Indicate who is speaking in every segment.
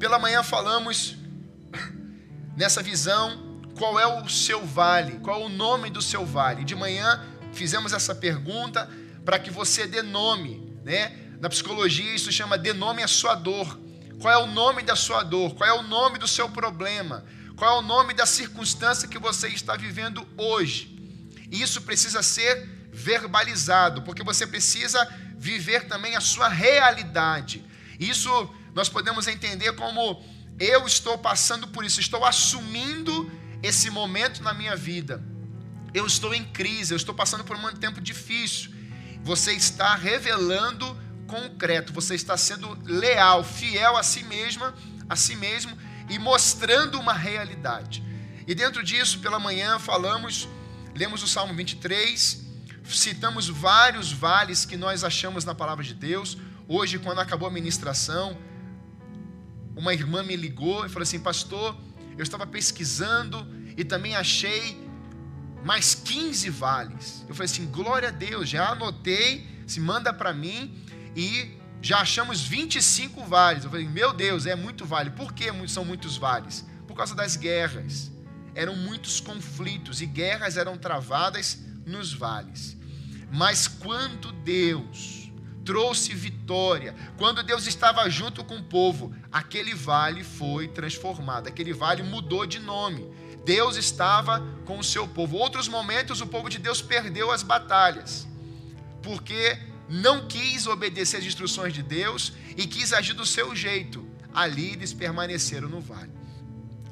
Speaker 1: Pela manhã falamos nessa visão qual é o seu vale, qual é o nome do seu vale. De manhã fizemos essa pergunta para que você dê nome, né? Na psicologia isso chama de nome a sua dor. Qual é o nome da sua dor? Qual é o nome do seu problema? Qual é o nome da circunstância que você está vivendo hoje? Isso precisa ser verbalizado, porque você precisa viver também a sua realidade. Isso nós podemos entender como eu estou passando por isso, estou assumindo esse momento na minha vida. Eu estou em crise, eu estou passando por um tempo difícil. Você está revelando concreto, você está sendo leal, fiel a si mesma, a si mesmo e mostrando uma realidade. E dentro disso, pela manhã, falamos, lemos o Salmo 23, citamos vários vales que nós achamos na palavra de Deus. Hoje, quando acabou a ministração, uma irmã me ligou e falou assim: Pastor, eu estava pesquisando e também achei mais 15 vales. Eu falei assim: Glória a Deus, já anotei, se manda para mim e já achamos 25 vales. Eu falei: Meu Deus, é muito vale. Por que são muitos vales? Por causa das guerras. Eram muitos conflitos e guerras eram travadas nos vales. Mas quando Deus trouxe vitória, quando Deus estava junto com o povo, aquele vale foi transformado, aquele vale mudou de nome. Deus estava com o seu povo. Outros momentos o povo de Deus perdeu as batalhas, porque não quis obedecer às instruções de Deus e quis agir do seu jeito. Ali eles permaneceram no vale.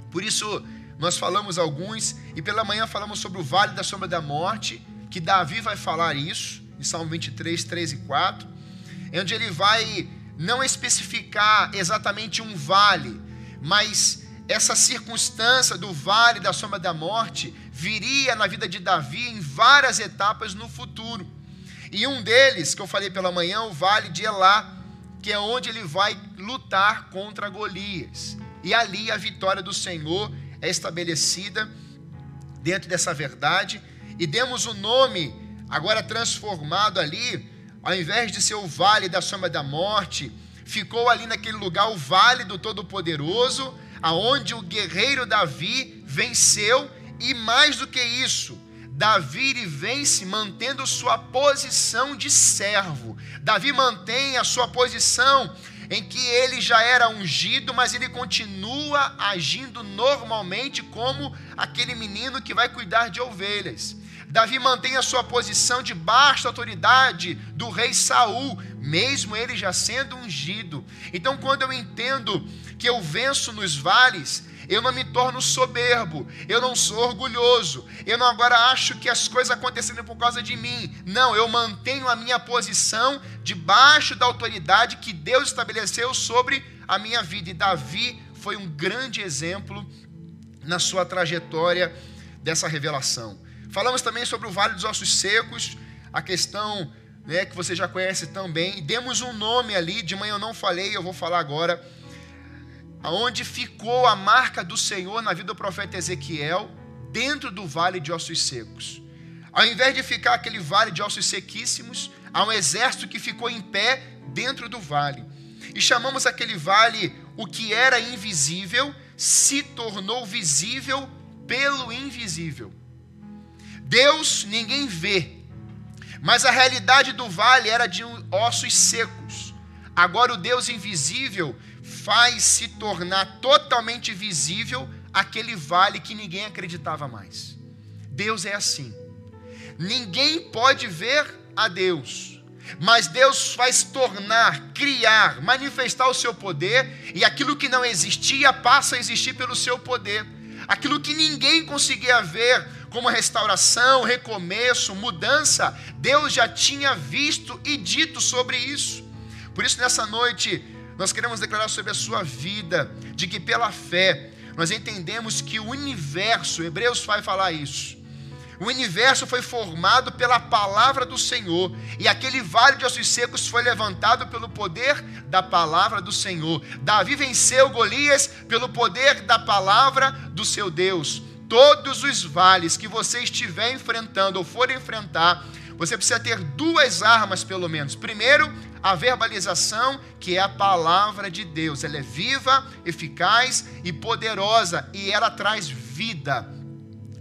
Speaker 1: Por isso, nós falamos alguns, e pela manhã falamos sobre o vale da sombra da morte, que Davi vai falar isso, em Salmo 23, 3 e 4, onde ele vai não especificar exatamente um vale, mas essa circunstância do vale da sombra da morte viria na vida de Davi em várias etapas no futuro. E um deles, que eu falei pela manhã, o vale de Elá, que é onde ele vai lutar contra Golias. E ali a vitória do Senhor é estabelecida dentro dessa verdade. E demos o nome, agora transformado ali, ao invés de ser o vale da sombra da morte, ficou ali naquele lugar o vale do Todo-Poderoso, aonde o guerreiro Davi venceu, e mais do que isso, Davi vence mantendo sua posição de servo. Davi mantém a sua posição em que ele já era ungido, mas ele continua agindo normalmente como aquele menino que vai cuidar de ovelhas. Davi mantém a sua posição debaixo da autoridade do rei Saul, mesmo ele já sendo ungido. Então, quando eu entendo que eu venço nos vales, eu não me torno soberbo, eu não sou orgulhoso, eu não agora acho que as coisas aconteceram por causa de mim. Não, eu mantenho a minha posição debaixo da autoridade que Deus estabeleceu sobre a minha vida. E Davi foi um grande exemplo na sua trajetória dessa revelação. Falamos também sobre o Vale dos Ossos Secos, a questão né, que você já conhece também. Demos um nome ali, de manhã eu não falei, eu vou falar agora aonde ficou a marca do Senhor na vida do profeta Ezequiel, dentro do vale de ossos secos. Ao invés de ficar aquele vale de ossos sequíssimos, há um exército que ficou em pé dentro do vale. E chamamos aquele vale o que era invisível se tornou visível pelo invisível. Deus ninguém vê, mas a realidade do vale era de ossos secos. Agora o Deus invisível faz se tornar totalmente visível aquele vale que ninguém acreditava mais. Deus é assim. Ninguém pode ver a Deus, mas Deus faz tornar, criar, manifestar o seu poder, e aquilo que não existia passa a existir pelo seu poder. Aquilo que ninguém conseguia ver, como restauração, recomeço, mudança, Deus já tinha visto e dito sobre isso. Por isso, nessa noite, nós queremos declarar sobre a sua vida, de que pela fé nós entendemos que o universo, Hebreus vai falar isso. O universo foi formado pela palavra do Senhor, e aquele vale de ossos secos foi levantado pelo poder da palavra do Senhor. Davi venceu Golias pelo poder da palavra do seu Deus. Todos os vales que você estiver enfrentando ou for enfrentar, você precisa ter duas armas, pelo menos. Primeiro, a verbalização, que é a palavra de Deus. Ela é viva, eficaz e poderosa e ela traz vida.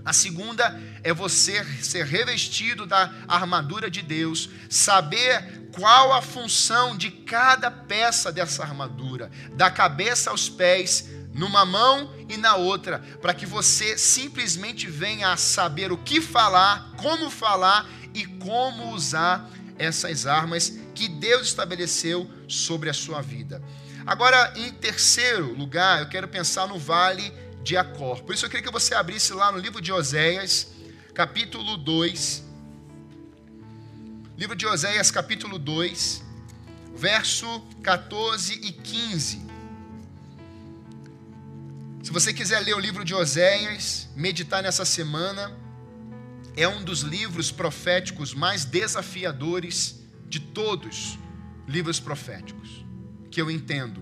Speaker 1: A segunda é você ser revestido da armadura de Deus, saber qual a função de cada peça dessa armadura, da cabeça aos pés, numa mão e na outra, para que você simplesmente venha a saber o que falar, como falar e como usar essas armas que Deus estabeleceu sobre a sua vida. Agora, em terceiro lugar, eu quero pensar no vale de Acor. Por isso eu queria que você abrisse lá no livro de Oséias, capítulo 2. Livro de Oséias, capítulo 2, verso 14 e 15. Se você quiser ler o livro de Oséias, meditar nessa semana, é um dos livros proféticos mais desafiadores de todos livros proféticos que eu entendo.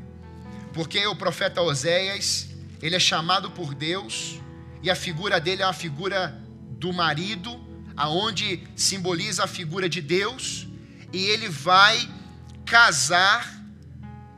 Speaker 1: Porque o profeta Oséias, ele é chamado por Deus e a figura dele é uma figura do marido, aonde simboliza a figura de Deus, e ele vai casar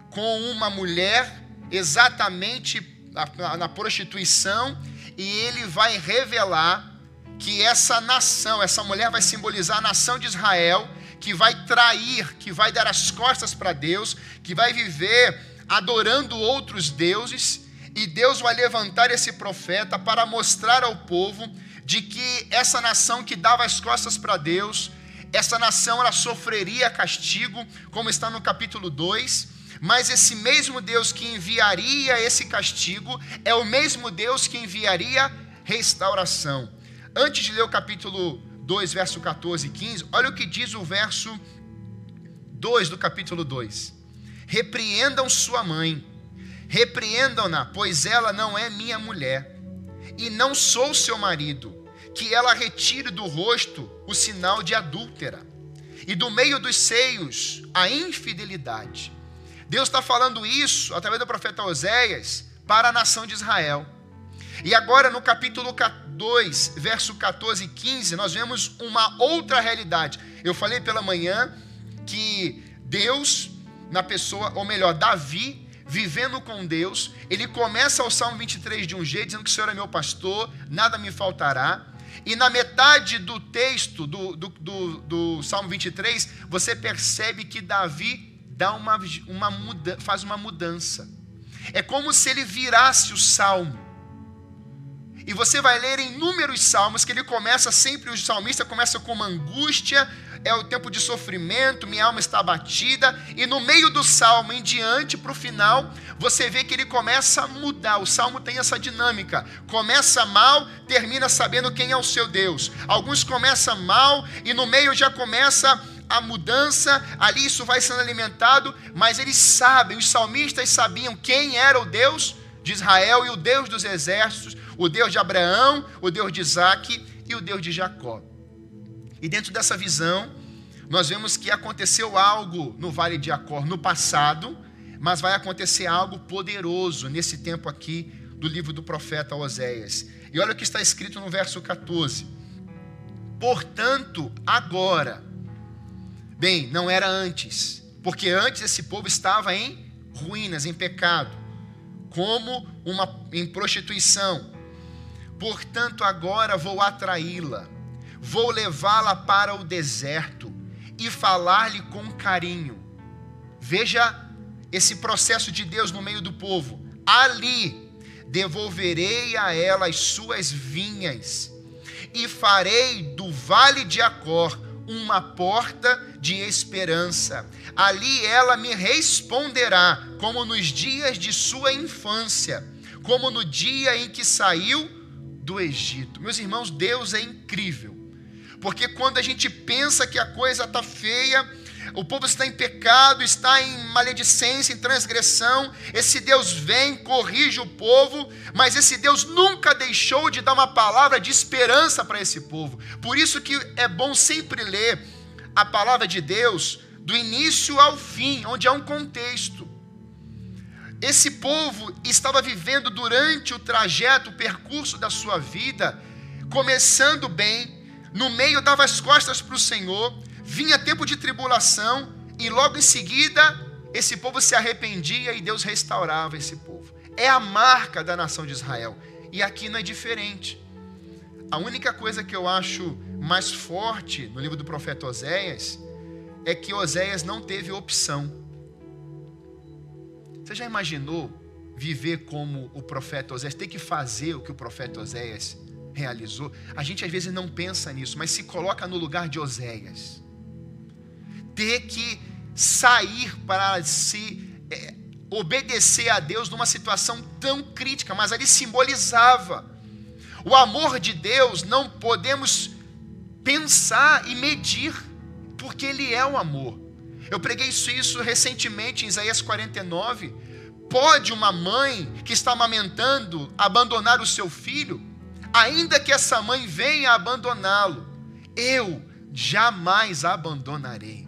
Speaker 1: com uma mulher exatamente na, na prostituição, e ele vai revelar que essa nação, essa mulher vai simbolizar a nação de Israel, que vai trair, que vai dar as costas para Deus, que vai viver adorando outros deuses, e Deus vai levantar esse profeta para mostrar ao povo de que essa nação que dava as costas para Deus, essa nação ela sofreria castigo, como está no capítulo 2, mas esse mesmo Deus que enviaria esse castigo é o mesmo Deus que enviaria restauração. Antes de ler o capítulo 2, verso 14 e 15, olha o que diz o verso 2 do capítulo 2. Repreendam sua mãe, repreendam-na, pois ela não é minha mulher, e não sou seu marido, que ela retire do rosto o sinal de adúltera, e do meio dos seios a infidelidade. Deus está falando isso através do profeta Oséias para a nação de Israel. E agora no capítulo 2, verso 14 e 15, nós vemos uma outra realidade. Eu falei pela manhã que Deus, na pessoa, ou melhor, Davi, vivendo com Deus, ele começa o Salmo 23 de um jeito, dizendo que o Senhor é meu pastor, nada me faltará. E na metade do texto do, do, do, do Salmo 23, você percebe que Davi dá uma, uma muda, faz uma mudança. É como se ele virasse o salmo. E você vai ler em inúmeros salmos que ele começa sempre, o salmista começa com uma angústia, é o tempo de sofrimento, minha alma está abatida, e no meio do salmo em diante, para o final, você vê que ele começa a mudar. O salmo tem essa dinâmica: começa mal, termina sabendo quem é o seu Deus. Alguns começam mal e no meio já começa a mudança, ali isso vai sendo alimentado, mas eles sabem, os salmistas sabiam quem era o Deus de Israel e o Deus dos exércitos, o Deus de Abraão, o Deus de Isaac e o Deus de Jacó. E dentro dessa visão, nós vemos que aconteceu algo no Vale de Acor no passado, mas vai acontecer algo poderoso nesse tempo aqui do livro do profeta Oséias. E olha o que está escrito no verso 14: Portanto, agora, bem, não era antes, porque antes esse povo estava em ruínas, em pecado, como uma em prostituição, Portanto, agora vou atraí-la, vou levá-la para o deserto e falar-lhe com carinho. Veja esse processo de Deus no meio do povo. Ali devolverei a ela as suas vinhas e farei do vale de Acor uma porta de esperança. Ali ela me responderá, como nos dias de sua infância, como no dia em que saiu do Egito. Meus irmãos, Deus é incrível. Porque quando a gente pensa que a coisa está feia, o povo está em pecado, está em maledicência, em transgressão, esse Deus vem, corrige o povo, mas esse Deus nunca deixou de dar uma palavra de esperança para esse povo. Por isso que é bom sempre ler a palavra de Deus do início ao fim, onde há um contexto. Esse povo estava vivendo durante o trajeto, o percurso da sua vida, começando bem, no meio dava as costas para o Senhor, vinha tempo de tribulação, e logo em seguida esse povo se arrependia e Deus restaurava esse povo. É a marca da nação de Israel. E aqui não é diferente. A única coisa que eu acho mais forte no livro do profeta Oséias é que Oséias não teve opção. Você já imaginou viver como o profeta Oséias, ter que fazer o que o profeta Oséias realizou? A gente às vezes não pensa nisso, mas se coloca no lugar de Oséias. Ter que sair para se é, obedecer a Deus numa situação tão crítica, mas ali simbolizava o amor de Deus não podemos pensar e medir porque Ele é o amor. Eu preguei isso, isso recentemente em Isaías 49. Pode uma mãe que está amamentando abandonar o seu filho? Ainda que essa mãe venha abandoná-lo, eu jamais abandonarei.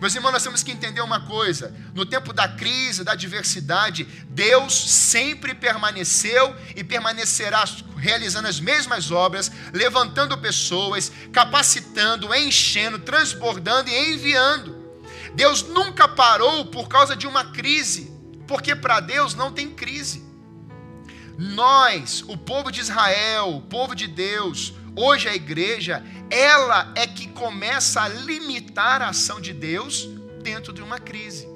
Speaker 1: Meus irmãos, nós temos que entender uma coisa: no tempo da crise, da adversidade, Deus sempre permaneceu e permanecerá realizando as mesmas obras, levantando pessoas, capacitando, enchendo, transbordando e enviando. Deus nunca parou por causa de uma crise, porque para Deus não tem crise. Nós, o povo de Israel, o povo de Deus, hoje a igreja, ela é que começa a limitar a ação de Deus dentro de uma crise.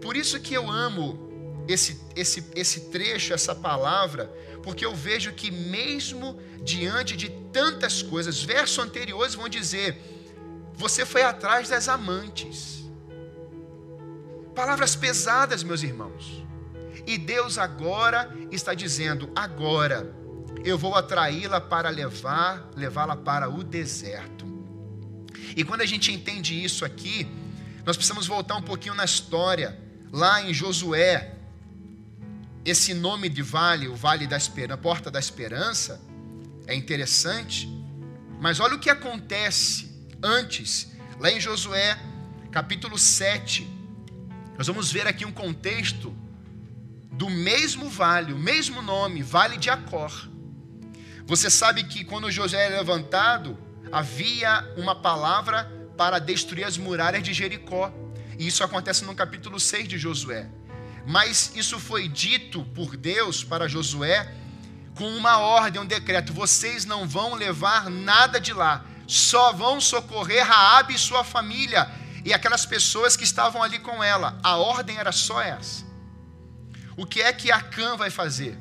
Speaker 1: Por isso que eu amo esse, esse, esse trecho, essa palavra, porque eu vejo que mesmo diante de tantas coisas, versos anteriores vão dizer: você foi atrás das amantes. Palavras pesadas, meus irmãos. E Deus agora está dizendo: agora eu vou atraí-la para levar, levá-la para o deserto. E quando a gente entende isso aqui, nós precisamos voltar um pouquinho na história, lá em Josué. Esse nome de vale, o Vale da Esperança, Porta da Esperança, é interessante, mas olha o que acontece antes, lá em Josué, capítulo 7. Nós vamos ver aqui um contexto do mesmo vale, o mesmo nome, Vale de Acor. Você sabe que quando José é levantado, havia uma palavra para destruir as muralhas de Jericó. E isso acontece no capítulo 6 de Josué. Mas isso foi dito por Deus para Josué com uma ordem, um decreto: vocês não vão levar nada de lá, só vão socorrer Raabe e sua família e aquelas pessoas que estavam ali com ela. A ordem era só essa. O que é que Acã vai fazer?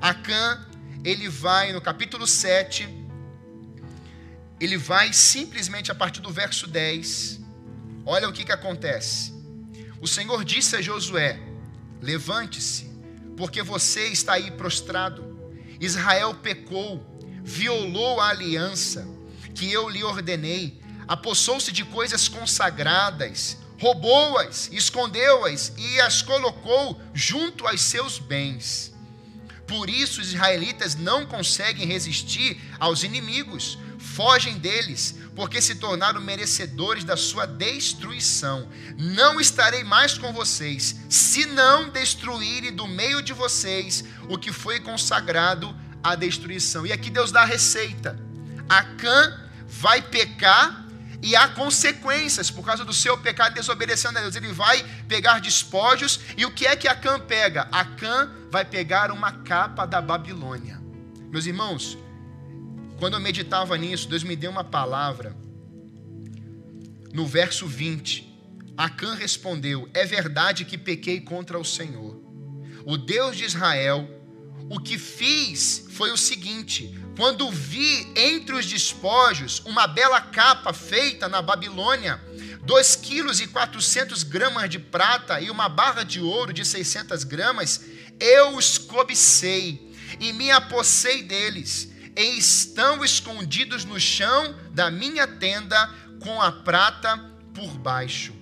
Speaker 1: Acã ele vai no capítulo 7, ele vai simplesmente a partir do verso 10. Olha o que, que acontece. O Senhor disse a Josué: Levante-se, porque você está aí prostrado. Israel pecou, violou a aliança que eu lhe ordenei, apossou-se de coisas consagradas, roubou-as, escondeu-as e as colocou junto aos seus bens. Por isso os israelitas não conseguem resistir aos inimigos, fogem deles, porque se tornaram merecedores da sua destruição. Não estarei mais com vocês, se não destruírem do meio de vocês o que foi consagrado à destruição. E aqui Deus dá a receita. Acã vai pecar e há consequências por causa do seu pecado desobedecendo a Deus. Ele vai pegar despojos, e o que é que Acã pega? Acã vai pegar uma capa da Babilônia. Meus irmãos, quando eu meditava nisso, Deus me deu uma palavra. No verso 20, Acã respondeu: É verdade que pequei contra o Senhor, o Deus de Israel. O que fiz foi o seguinte: quando vi entre os despojos uma bela capa feita na Babilônia, 2 quilos e 400 gramas de prata e uma barra de ouro de 600 gramas, eu os cobicei e me apossei deles, e estão escondidos no chão da minha tenda com a prata por baixo.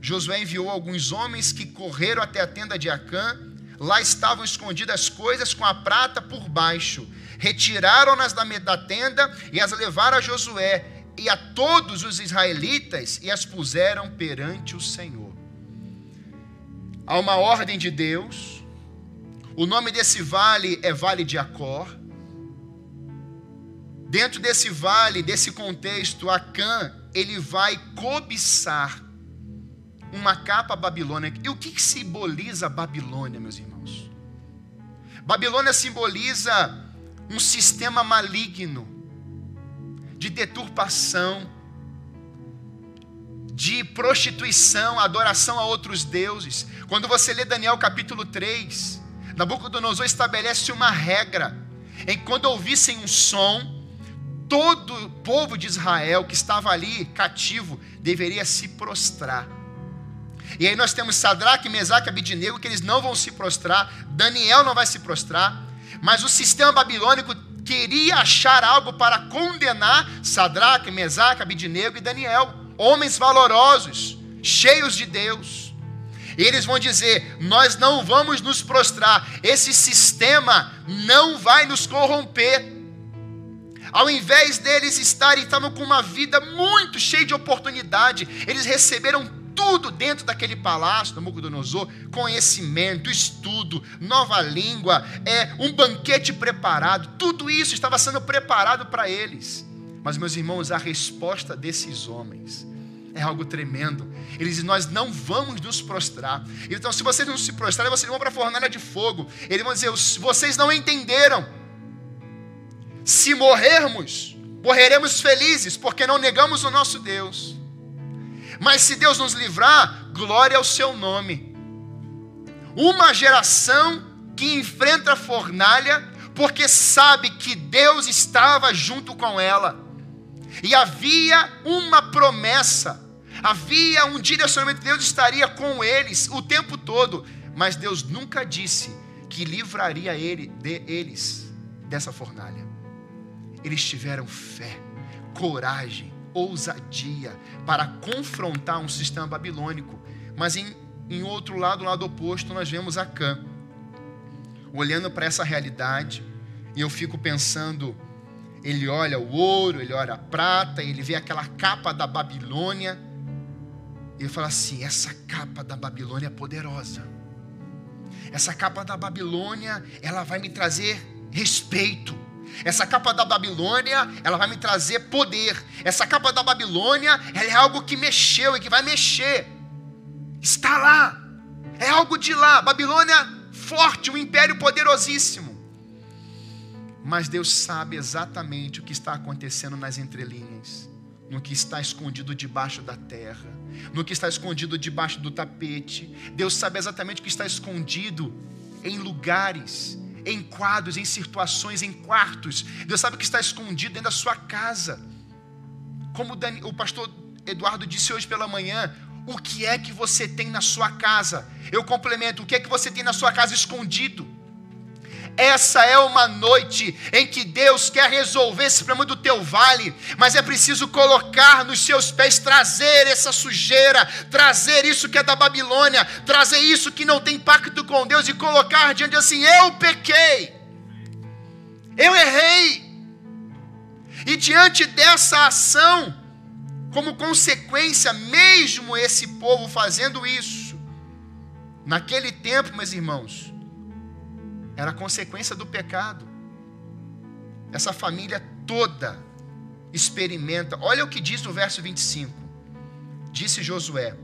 Speaker 1: Josué enviou alguns homens que correram até a tenda de Acã, lá estavam escondidas as coisas com a prata por baixo retiraram-nas da tenda e as levaram a Josué e a todos os israelitas e as puseram perante o Senhor. Há uma ordem de Deus. O nome desse vale é Vale de Acor. Dentro desse vale, desse contexto, Acã, ele vai cobiçar uma capa babilônica. E o que, que simboliza Babilônia, meus irmãos? Babilônia simboliza um sistema maligno de deturpação, de prostituição, adoração a outros deuses. Quando você lê Daniel capítulo 3, Nabucodonosor estabelece uma regra em quando ouvissem um som, todo o povo de Israel que estava ali cativo deveria se prostrar. E aí nós temos Sadraque, Mesaque e Abidinego que eles não vão se prostrar, Daniel não vai se prostrar, mas o sistema babilônico queria achar algo para condenar Sadraque, Mesaque, Abidinego e Daniel, homens valorosos, cheios de Deus. E eles vão dizer: Nós não vamos nos prostrar, esse sistema não vai nos corromper. Ao invés deles estarem, estavam com uma vida muito cheia de oportunidade, eles receberam tudo dentro daquele palácio do Nabucodonosor, conhecimento, estudo, nova língua, é um banquete preparado, tudo isso estava sendo preparado para eles. Mas meus irmãos, a resposta desses homens é algo tremendo. Eles dizem: Nós não vamos nos prostrar. Então, se vocês não se prostrarem, vocês vão para a fornalha de fogo. Eles vão dizer: Vocês não entenderam. Se morrermos, morreremos felizes, porque não negamos o nosso Deus. Mas se Deus nos livrar, glória ao seu nome. Uma geração que enfrenta a fornalha porque sabe que Deus estava junto com ela. E havia uma promessa, havia um direcionamento, Deus estaria com eles o tempo todo, mas Deus nunca disse que livraria ele, de, eles dessa fornalha. Eles tiveram fé, coragem, ousadia para confrontar um sistema babilônico. Mas em, em outro lado, lado oposto, nós vemos Acã. Olhando para essa realidade, e eu fico pensando, ele olha o ouro, ele olha a prata, ele vê aquela capa da Babilônia, e ele fala assim: essa capa da Babilônia é poderosa. Essa capa da Babilônia, ela vai me trazer respeito. Essa capa da Babilônia, ela vai me trazer poder. Essa capa da Babilônia, ela é algo que mexeu e que vai mexer. Está lá. É algo de lá. Babilônia forte, um império poderosíssimo. Mas Deus sabe exatamente o que está acontecendo nas entrelinhas, no que está escondido debaixo da terra, no que está escondido debaixo do tapete. Deus sabe exatamente o que está escondido em lugares em quadros, em situações, em quartos. Deus sabe que está escondido dentro da sua casa. Como o pastor Eduardo disse hoje pela manhã, o que é que você tem na sua casa? Eu complemento, o que é que você tem na sua casa escondido? Essa é uma noite em que Deus quer resolver esse problema do teu vale, mas é preciso colocar nos seus pés, trazer essa sujeira, trazer isso que é da Babilônia, trazer isso que não tem pacto com Deus e colocar diante assim: eu pequei, eu errei. E diante dessa ação, como consequência, mesmo esse povo fazendo isso, naquele tempo, meus irmãos, era consequência do pecado. Essa família toda experimenta. Olha o que diz no verso 25. Disse Josué: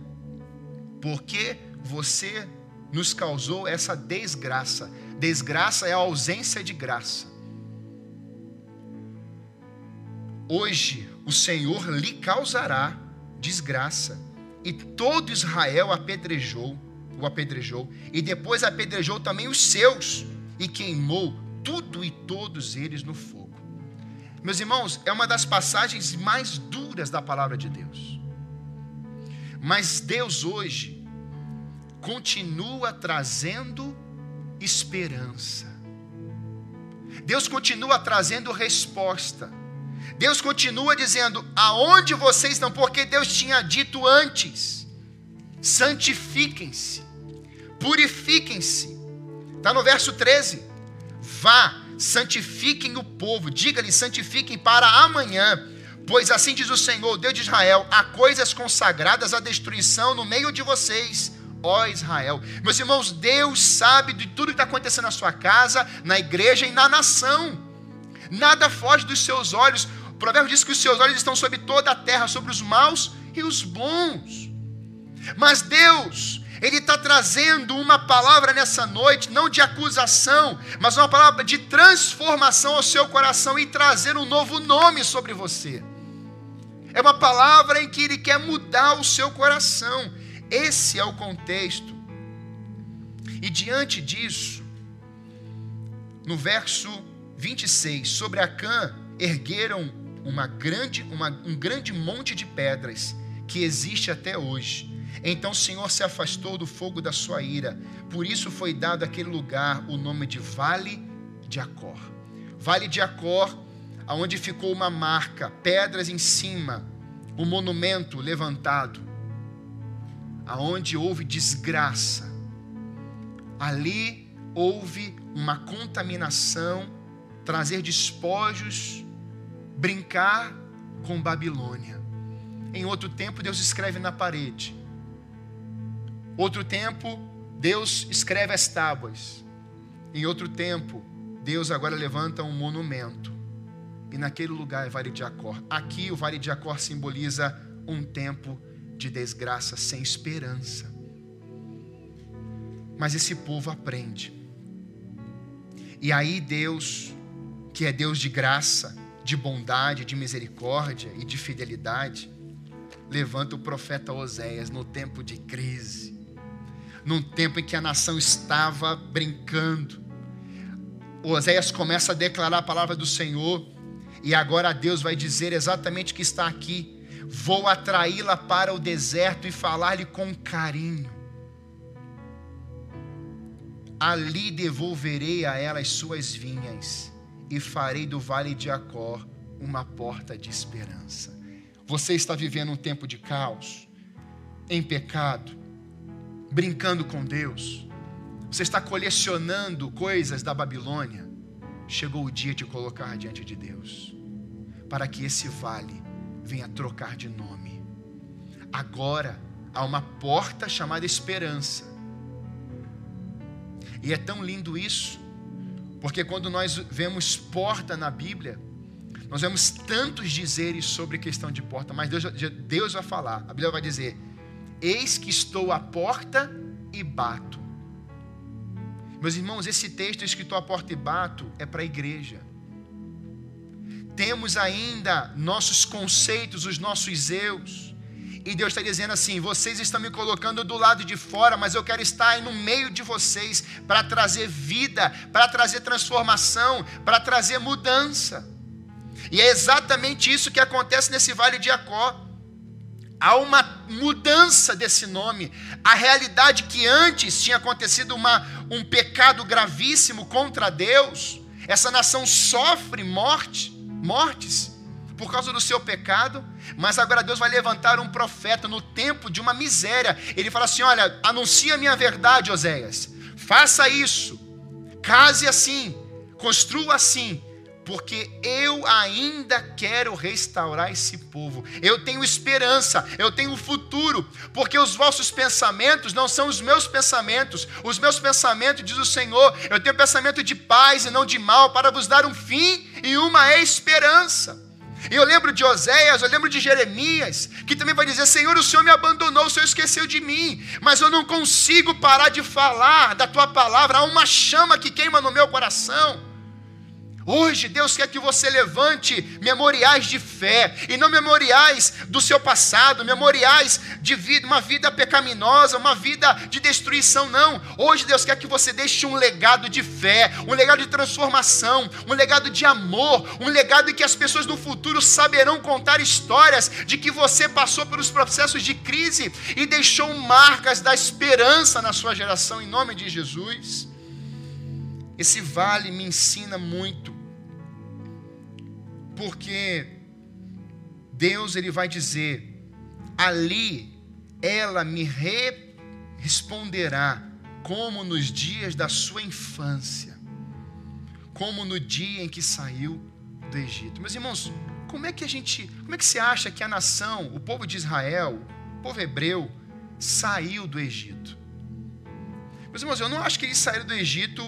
Speaker 1: Porque você nos causou essa desgraça. Desgraça é a ausência de graça. Hoje o Senhor lhe causará desgraça. E todo Israel apedrejou, o apedrejou, e depois apedrejou também os seus e queimou tudo e todos eles no fogo. Meus irmãos, é uma das passagens mais duras da palavra de Deus. Mas Deus hoje continua trazendo esperança. Deus continua trazendo resposta. Deus continua dizendo: aonde vocês estão? Porque Deus tinha dito antes: santifiquem-se, purifiquem-se, Está no verso 13. Vá, santifiquem o povo, diga-lhe, santifiquem para amanhã, pois assim diz o Senhor, Deus de Israel: há coisas consagradas à destruição no meio de vocês, ó Israel. Meus irmãos, Deus sabe de tudo que está acontecendo na sua casa, na igreja e na nação. Nada foge dos seus olhos. O provérbio diz que os seus olhos estão sobre toda a terra, sobre os maus e os bons. Mas Deus, Ele está trazendo uma palavra nessa noite, não de acusação, mas uma palavra de transformação ao seu coração e trazer um novo nome sobre você. É uma palavra em que Ele quer mudar o seu coração. Esse é o contexto. E diante disso, no verso 26, sobre Acã ergueram uma grande, uma, um grande monte de pedras que existe até hoje. Então o Senhor se afastou do fogo da sua ira, por isso foi dado àquele lugar o nome de Vale de Acor. Vale de Acor, aonde ficou uma marca, pedras em cima, um monumento levantado, aonde houve desgraça. Ali houve uma contaminação, trazer despojos, brincar com Babilônia. Em outro tempo, Deus escreve na parede. Outro tempo, Deus escreve as tábuas. Em outro tempo, Deus agora levanta um monumento. E naquele lugar é Vale de Acor. Aqui o Vale de Acor simboliza um tempo de desgraça sem esperança. Mas esse povo aprende. E aí Deus, que é Deus de graça, de bondade, de misericórdia e de fidelidade, levanta o profeta Oséias no tempo de crise, num tempo em que a nação estava brincando. Oséias começa a declarar a palavra do Senhor, e agora Deus vai dizer exatamente o que está aqui: vou atraí-la para o deserto e falar-lhe com carinho ali devolverei a ela as suas vinhas e farei do vale de Acor uma porta de esperança. Você está vivendo um tempo de caos, em pecado, brincando com Deus. Você está colecionando coisas da Babilônia. Chegou o dia de colocar diante de Deus, para que esse vale venha trocar de nome. Agora há uma porta chamada esperança e é tão lindo isso, porque quando nós vemos porta na Bíblia, nós vemos tantos dizeres sobre questão de porta, mas Deus, Deus vai falar, a Bíblia vai dizer: Eis que estou à porta e bato. Meus irmãos, esse texto escrito à porta e bato é para a igreja. Temos ainda nossos conceitos, os nossos eus e Deus está dizendo assim: vocês estão me colocando do lado de fora, mas eu quero estar aí no meio de vocês para trazer vida, para trazer transformação, para trazer mudança. E é exatamente isso que acontece nesse vale de Jacó. Há uma mudança desse nome. A realidade que antes tinha acontecido uma, um pecado gravíssimo contra Deus, essa nação sofre morte, mortes por causa do seu pecado, mas agora Deus vai levantar um profeta no tempo de uma miséria. Ele fala assim: Olha, anuncia a minha verdade, Oséias, faça isso, case assim, construa assim, porque eu ainda quero restaurar esse povo. Eu tenho esperança, eu tenho futuro, porque os vossos pensamentos não são os meus pensamentos. Os meus pensamentos, diz o Senhor, eu tenho pensamento de paz e não de mal, para vos dar um fim e uma esperança. E eu lembro de Oséias, eu lembro de Jeremias, que também vai dizer: Senhor, o Senhor me abandonou, o Senhor esqueceu de mim, mas eu não consigo parar de falar da tua palavra, há uma chama que queima no meu coração. Hoje Deus quer que você levante memoriais de fé e não memoriais do seu passado, memoriais de vida, uma vida pecaminosa, uma vida de destruição, não. Hoje Deus quer que você deixe um legado de fé, um legado de transformação, um legado de amor, um legado em que as pessoas no futuro saberão contar histórias de que você passou pelos processos de crise e deixou marcas da esperança na sua geração em nome de Jesus. Esse vale me ensina muito, porque Deus ele vai dizer: ali ela me re responderá como nos dias da sua infância, como no dia em que saiu do Egito. Meus irmãos, como é que a gente, como é que você acha que a nação, o povo de Israel, o povo hebreu, saiu do Egito? Meus irmãos, eu não acho que eles saíram do Egito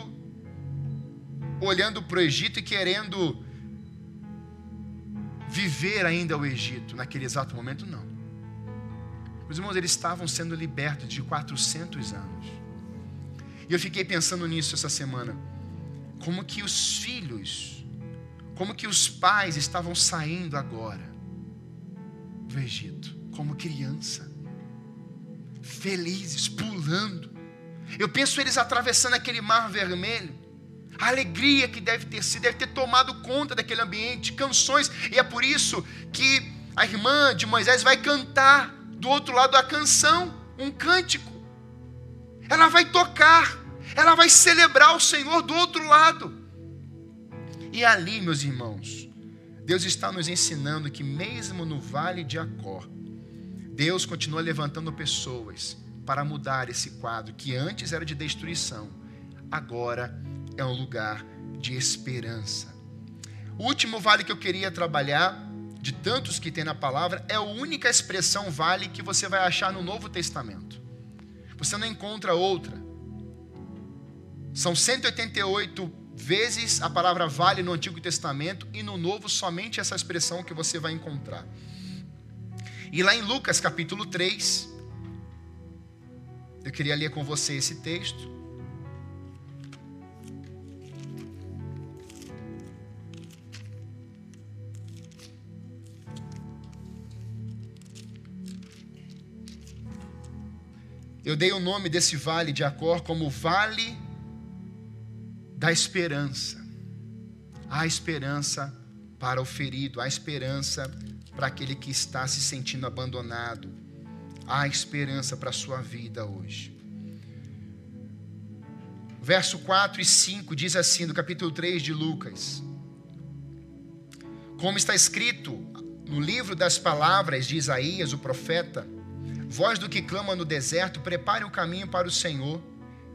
Speaker 1: olhando para o Egito e querendo viver ainda o Egito naquele exato momento, não. Meus irmãos, eles estavam sendo libertos de 400 anos. E eu fiquei pensando nisso essa semana. Como que os filhos, como que os pais estavam saindo agora do Egito, como criança, felizes, pulando. Eu penso eles atravessando aquele mar vermelho. A alegria que deve ter sido, deve ter tomado conta daquele ambiente, canções, e é por isso que a irmã de Moisés vai cantar do outro lado da canção, um cântico. Ela vai tocar, ela vai celebrar o Senhor do outro lado. E ali, meus irmãos, Deus está nos ensinando que mesmo no vale de Acor, Deus continua levantando pessoas para mudar esse quadro que antes era de destruição, agora é um lugar de esperança. O último vale que eu queria trabalhar, de tantos que tem na palavra, é a única expressão vale que você vai achar no Novo Testamento. Você não encontra outra. São 188 vezes a palavra vale no Antigo Testamento e no Novo somente essa expressão que você vai encontrar. E lá em Lucas capítulo 3, eu queria ler com você esse texto. Eu dei o nome desse vale de Acor como Vale da Esperança. Há esperança para o ferido, há esperança para aquele que está se sentindo abandonado. Há esperança para a sua vida hoje. Verso 4 e 5 diz assim, do capítulo 3 de Lucas: Como está escrito no livro das palavras de Isaías, o profeta, Voz do que clama no deserto, prepare o caminho para o Senhor,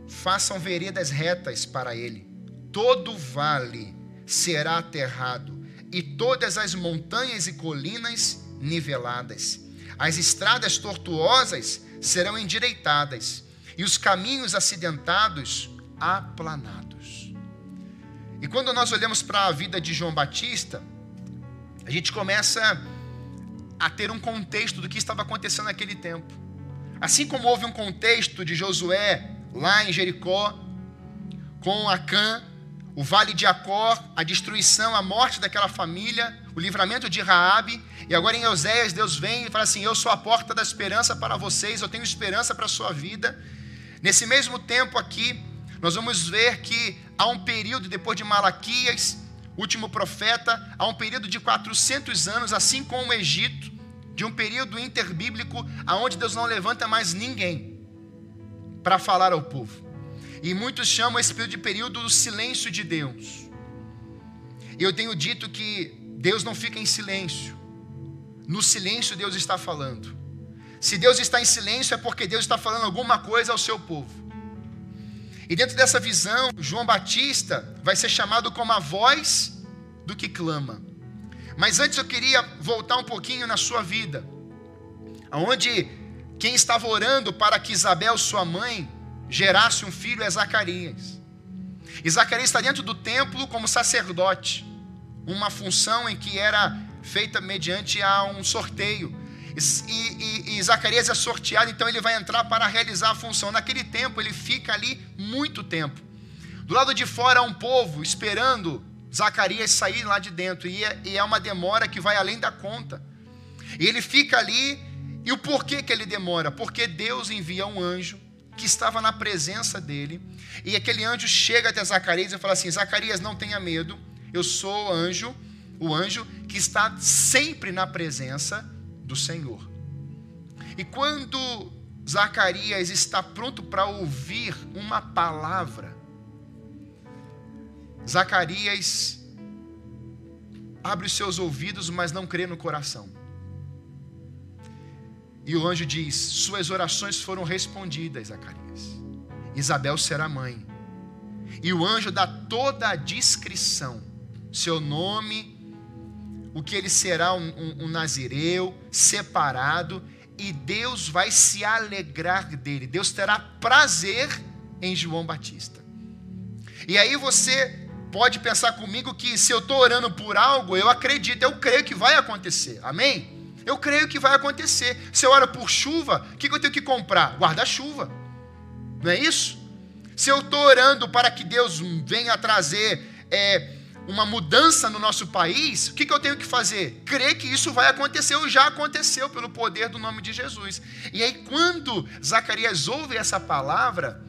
Speaker 1: façam veredas retas para ele. Todo vale será aterrado, e todas as montanhas e colinas niveladas. As estradas tortuosas serão endireitadas, e os caminhos acidentados aplanados. E quando nós olhamos para a vida de João Batista, a gente começa a ter um contexto do que estava acontecendo naquele tempo. Assim como houve um contexto de Josué lá em Jericó, com Acã, o vale de Acor, a destruição, a morte daquela família, o livramento de Raabe, e agora em Euséias Deus vem e fala assim: "Eu sou a porta da esperança para vocês, eu tenho esperança para a sua vida". Nesse mesmo tempo aqui, nós vamos ver que há um período depois de Malaquias, último profeta, há um período de 400 anos, assim como o Egito, de um período interbíblico aonde Deus não levanta mais ninguém para falar ao povo. E muitos chamam esse período de período do silêncio de Deus. Eu tenho dito que Deus não fica em silêncio. No silêncio Deus está falando. Se Deus está em silêncio é porque Deus está falando alguma coisa ao seu povo. E dentro dessa visão, João Batista vai ser chamado como a voz do que clama. Mas antes eu queria voltar um pouquinho na sua vida, aonde quem estava orando para que Isabel, sua mãe, gerasse um filho é Zacarias. E Zacarias está dentro do templo como sacerdote, uma função em que era feita mediante a um sorteio. E, e, e, Zacarias é sorteado, então ele vai entrar para realizar a função. Naquele tempo, ele fica ali muito tempo. Do lado de fora, um povo esperando Zacarias sair lá de dentro. E é, e é uma demora que vai além da conta. E ele fica ali. E o porquê que ele demora? Porque Deus envia um anjo que estava na presença dele. E aquele anjo chega até Zacarias e fala assim: Zacarias, não tenha medo. Eu sou o anjo, o anjo que está sempre na presença do Senhor. E quando Zacarias está pronto para ouvir uma palavra, Zacarias abre os seus ouvidos, mas não crê no coração. E o anjo diz: Suas orações foram respondidas, Zacarias. Isabel será mãe. E o anjo dá toda a descrição: seu nome, o que ele será um, um, um nazireu, separado, e Deus vai se alegrar dele. Deus terá prazer em João Batista. E aí você pode pensar comigo que se eu estou orando por algo, eu acredito, eu creio que vai acontecer. Amém? Eu creio que vai acontecer. Se eu oro por chuva, o que eu tenho que comprar? Guarda-chuva. Não é isso? Se eu estou orando para que Deus venha trazer é, uma mudança no nosso país, o que, que eu tenho que fazer? Crer que isso vai acontecer, ou já aconteceu pelo poder do nome de Jesus. E aí, quando Zacarias ouve essa palavra,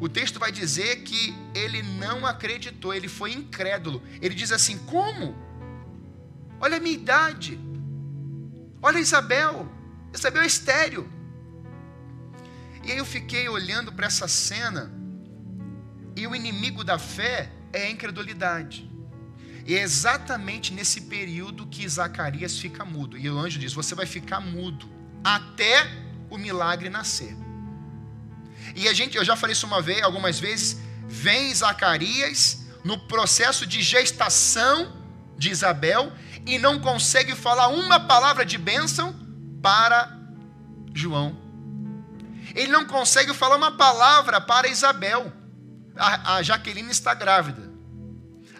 Speaker 1: o texto vai dizer que ele não acreditou, ele foi incrédulo. Ele diz assim: Como? Olha a minha idade. Olha Isabel. Isabel é estéreo. E aí eu fiquei olhando para essa cena, e o inimigo da fé é a incredulidade. E é exatamente nesse período que Zacarias fica mudo. E o anjo diz: Você vai ficar mudo até o milagre nascer. E a gente, eu já falei isso uma vez, algumas vezes, vem Zacarias no processo de gestação de Isabel e não consegue falar uma palavra de bênção para João. Ele não consegue falar uma palavra para Isabel. A, a Jaqueline está grávida.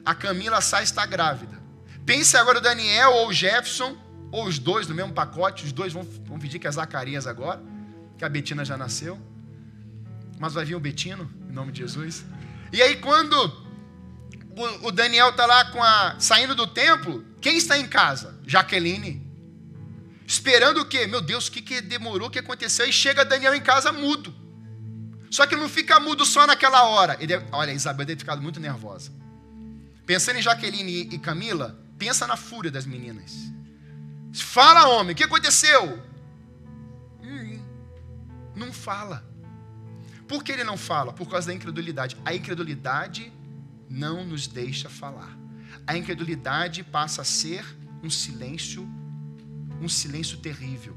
Speaker 1: A Camila Sá está grávida. Pense agora o Daniel ou o Jefferson, ou os dois no mesmo pacote. Os dois vão, vão pedir que é Zacarias agora, que a Betina já nasceu mas vai vir o Betino, em nome de Jesus. E aí, quando o, o Daniel está lá com a, saindo do templo, quem está em casa? Jaqueline. Esperando o quê? Meu Deus, o que, que demorou, o que aconteceu? E chega Daniel em casa mudo. Só que não fica mudo só naquela hora. Ele, olha, Isabel deve ter ficado muito nervosa. Pensando em Jaqueline e, Camila, pensa na fúria das meninas. Fala, homem, o que aconteceu? Hum, não fala. Por que ele não fala? Por causa da incredulidade. A incredulidade não nos deixa falar. A incredulidade passa a ser um silêncio, um silêncio terrível.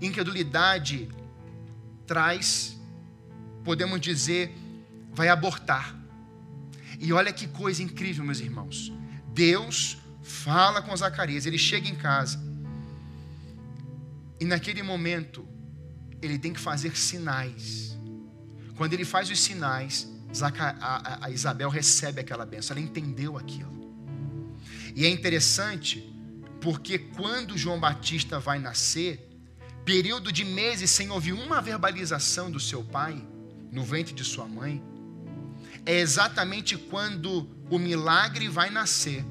Speaker 1: Incredulidade traz, podemos dizer, vai abortar. E olha que coisa incrível, meus irmãos. Deus fala com Zacarias, ele chega em casa. E naquele momento, ele tem que fazer sinais quando ele faz os sinais, a Isabel recebe aquela benção, ela entendeu aquilo. E é interessante, porque quando João Batista vai nascer, período de meses sem ouvir uma verbalização do seu pai, no ventre de sua mãe, é exatamente quando o milagre vai nascer,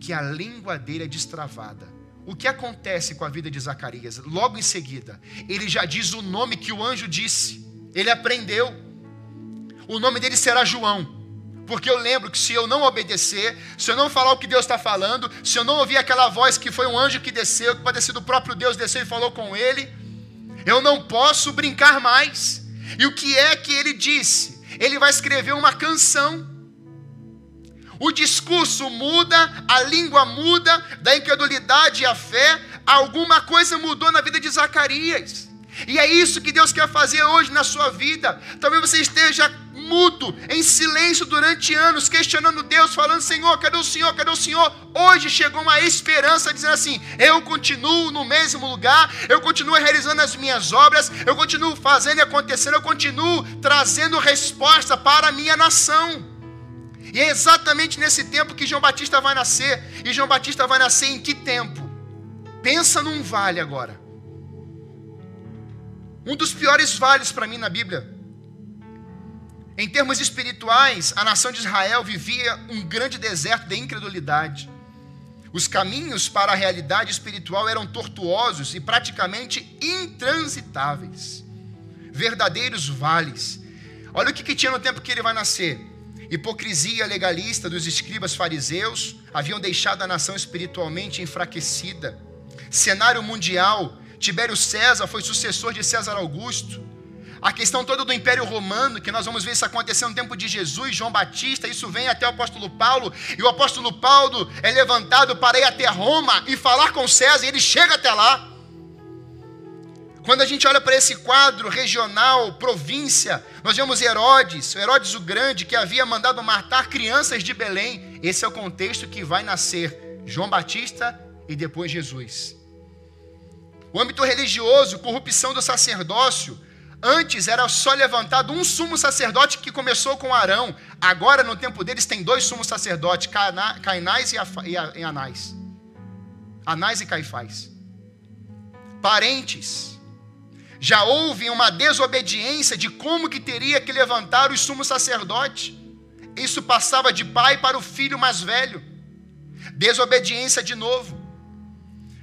Speaker 1: que a língua dele é destravada. O que acontece com a vida de Zacarias? Logo em seguida, ele já diz o nome que o anjo disse. Ele aprendeu. O nome dele será João. Porque eu lembro que se eu não obedecer, se eu não falar o que Deus está falando, se eu não ouvir aquela voz que foi um anjo que desceu, que pode ter sido o próprio Deus desceu e falou com ele, eu não posso brincar mais. E o que é que ele disse? Ele vai escrever uma canção. O discurso muda, a língua muda, da incredulidade à fé, alguma coisa mudou na vida de Zacarias. E é isso que Deus quer fazer hoje na sua vida. Talvez você esteja mudo, em silêncio durante anos, questionando Deus, falando: Senhor, cadê o Senhor? Cadê o Senhor? Hoje chegou uma esperança dizendo assim: Eu continuo no mesmo lugar, eu continuo realizando as minhas obras, eu continuo fazendo e acontecendo, eu continuo trazendo resposta para a minha nação. E é exatamente nesse tempo que João Batista vai nascer. E João Batista vai nascer em que tempo? Pensa num vale agora. Um dos piores vales para mim na Bíblia. Em termos espirituais, a nação de Israel vivia um grande deserto de incredulidade. Os caminhos para a realidade espiritual eram tortuosos e praticamente intransitáveis. Verdadeiros vales. Olha o que, que tinha no tempo que ele vai nascer. Hipocrisia legalista dos escribas fariseus haviam deixado a nação espiritualmente enfraquecida. Cenário mundial Tibério César foi sucessor de César Augusto. A questão toda do Império Romano, que nós vamos ver isso acontecer no tempo de Jesus, João Batista, isso vem até o apóstolo Paulo, e o apóstolo Paulo é levantado para ir até Roma e falar com César, e ele chega até lá. Quando a gente olha para esse quadro regional, província, nós vemos Herodes, Herodes o Grande, que havia mandado matar crianças de Belém. Esse é o contexto que vai nascer João Batista e depois Jesus. O âmbito religioso, corrupção do sacerdócio. Antes era só levantado um sumo sacerdote que começou com Arão. Agora, no tempo deles, tem dois sumos sacerdotes, Cainás e Anás. Anás e Caifás. Parentes. Já houve uma desobediência de como que teria que levantar o sumo sacerdote. Isso passava de pai para o filho mais velho. Desobediência de novo.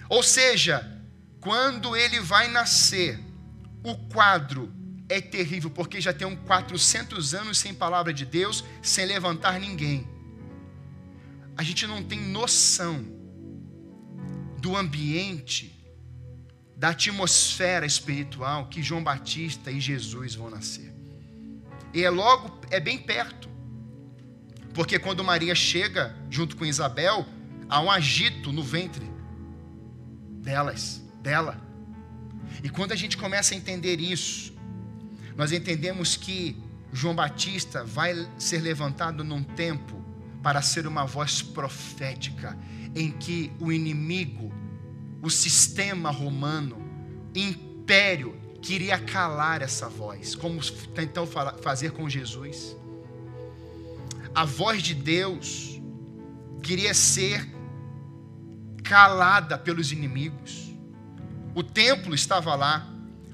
Speaker 1: Ou seja, quando ele vai nascer, o quadro é terrível, porque já tem 400 anos sem palavra de Deus, sem levantar ninguém. A gente não tem noção do ambiente, da atmosfera espiritual que João Batista e Jesus vão nascer. E é logo, é bem perto. Porque quando Maria chega junto com Isabel, há um agito no ventre delas, dela. E quando a gente começa a entender isso, nós entendemos que João Batista vai ser levantado num tempo para ser uma voz profética, em que o inimigo, o sistema romano, império, queria calar essa voz, como tentou fazer com Jesus. A voz de Deus queria ser calada pelos inimigos. O templo estava lá,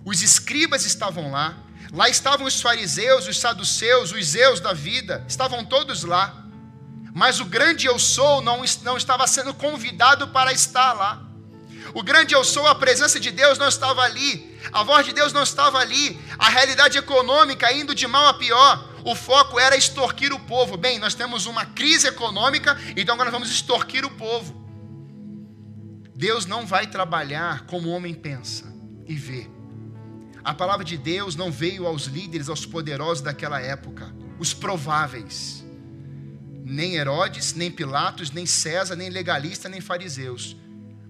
Speaker 1: os escribas estavam lá, lá estavam os fariseus, os saduceus, os zeus da vida, estavam todos lá. Mas o grande eu sou não, não estava sendo convidado para estar lá. O grande eu sou, a presença de Deus não estava ali, a voz de Deus não estava ali, a realidade econômica indo de mal a pior. O foco era extorquir o povo. Bem, nós temos uma crise econômica, então agora vamos extorquir o povo. Deus não vai trabalhar como o homem pensa e vê. A palavra de Deus não veio aos líderes, aos poderosos daquela época, os prováveis. Nem Herodes, nem Pilatos, nem César, nem legalista, nem fariseus.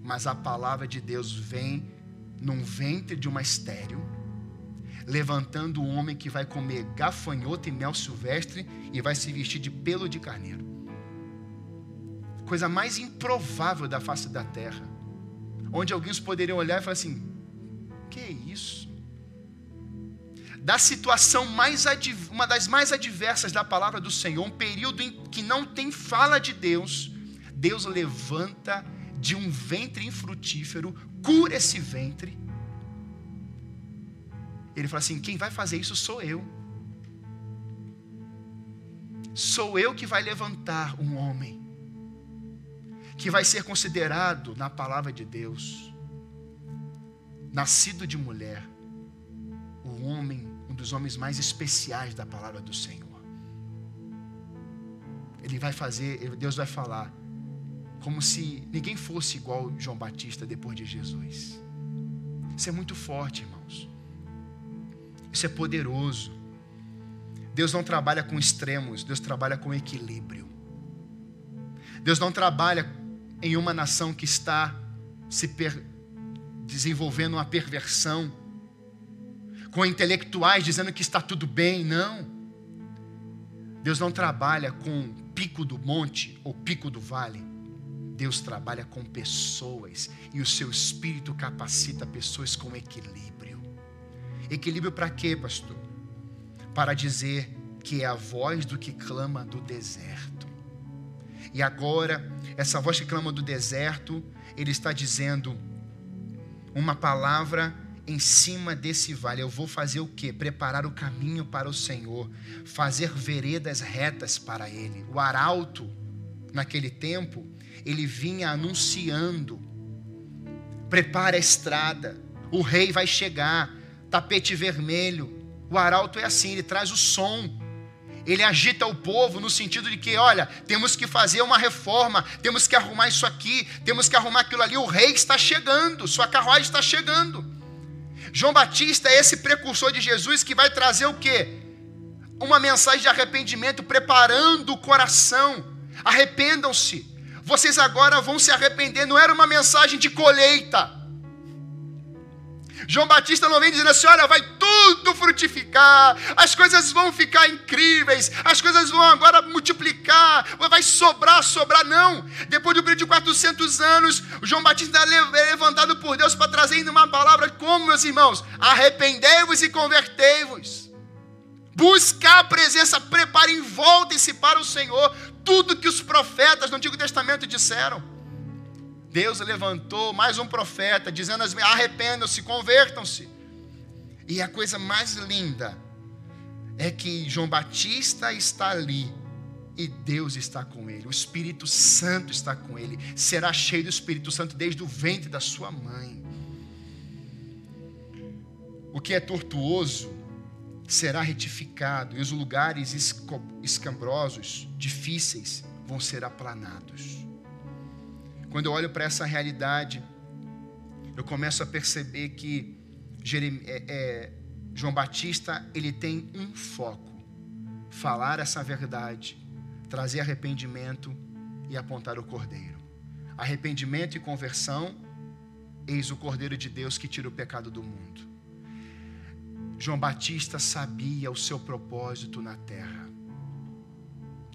Speaker 1: Mas a palavra de Deus vem num ventre de uma estéreo, levantando um homem que vai comer gafanhoto e mel silvestre e vai se vestir de pelo de carneiro. Coisa mais improvável da face da terra onde alguns poderiam olhar e falar assim: que isso? Da situação mais uma das mais adversas da palavra do Senhor, um período em que não tem fala de Deus, Deus levanta de um ventre infrutífero, cura esse ventre. Ele fala assim: quem vai fazer isso sou eu. Sou eu que vai levantar um homem que vai ser considerado na palavra de Deus, nascido de mulher, o homem, um dos homens mais especiais da palavra do Senhor. Ele vai fazer, Deus vai falar, como se ninguém fosse igual João Batista depois de Jesus. Isso é muito forte, irmãos. Isso é poderoso. Deus não trabalha com extremos, Deus trabalha com equilíbrio. Deus não trabalha em uma nação que está se desenvolvendo uma perversão, com intelectuais dizendo que está tudo bem, não. Deus não trabalha com pico do monte ou pico do vale. Deus trabalha com pessoas e o seu espírito capacita pessoas com equilíbrio. Equilíbrio para quê, pastor? Para dizer que é a voz do que clama do deserto. E agora, essa voz que clama do deserto, ele está dizendo uma palavra em cima desse vale. Eu vou fazer o que? Preparar o caminho para o Senhor, fazer veredas retas para Ele. O arauto, naquele tempo, ele vinha anunciando: prepara a estrada, o rei vai chegar, tapete vermelho. O arauto é assim, ele traz o som ele agita o povo no sentido de que, olha, temos que fazer uma reforma, temos que arrumar isso aqui, temos que arrumar aquilo ali. O rei está chegando, sua carruagem está chegando. João Batista é esse precursor de Jesus que vai trazer o quê? Uma mensagem de arrependimento, preparando o coração. Arrependam-se. Vocês agora vão se arrepender. Não era uma mensagem de colheita João Batista não vem dizendo assim: olha, vai tudo frutificar, as coisas vão ficar incríveis, as coisas vão agora multiplicar, vai sobrar, sobrar. Não. Depois de um período de 400 anos, João Batista é levantado por Deus para trazer uma palavra como, meus irmãos: arrependei-vos e convertei-vos. Buscar a presença, preparem, voltem-se para o Senhor. Tudo que os profetas no Antigo Testamento disseram. Deus levantou mais um profeta, dizendo: arrependam-se, convertam-se. E a coisa mais linda é que João Batista está ali e Deus está com ele, o Espírito Santo está com ele, será cheio do Espírito Santo desde o ventre da sua mãe. O que é tortuoso será retificado, e os lugares escambrosos, difíceis, vão ser aplanados. Quando eu olho para essa realidade, eu começo a perceber que Jeremias, é, é, João Batista ele tem um foco: falar essa verdade, trazer arrependimento e apontar o cordeiro. Arrependimento e conversão, eis o cordeiro de Deus que tira o pecado do mundo. João Batista sabia o seu propósito na terra.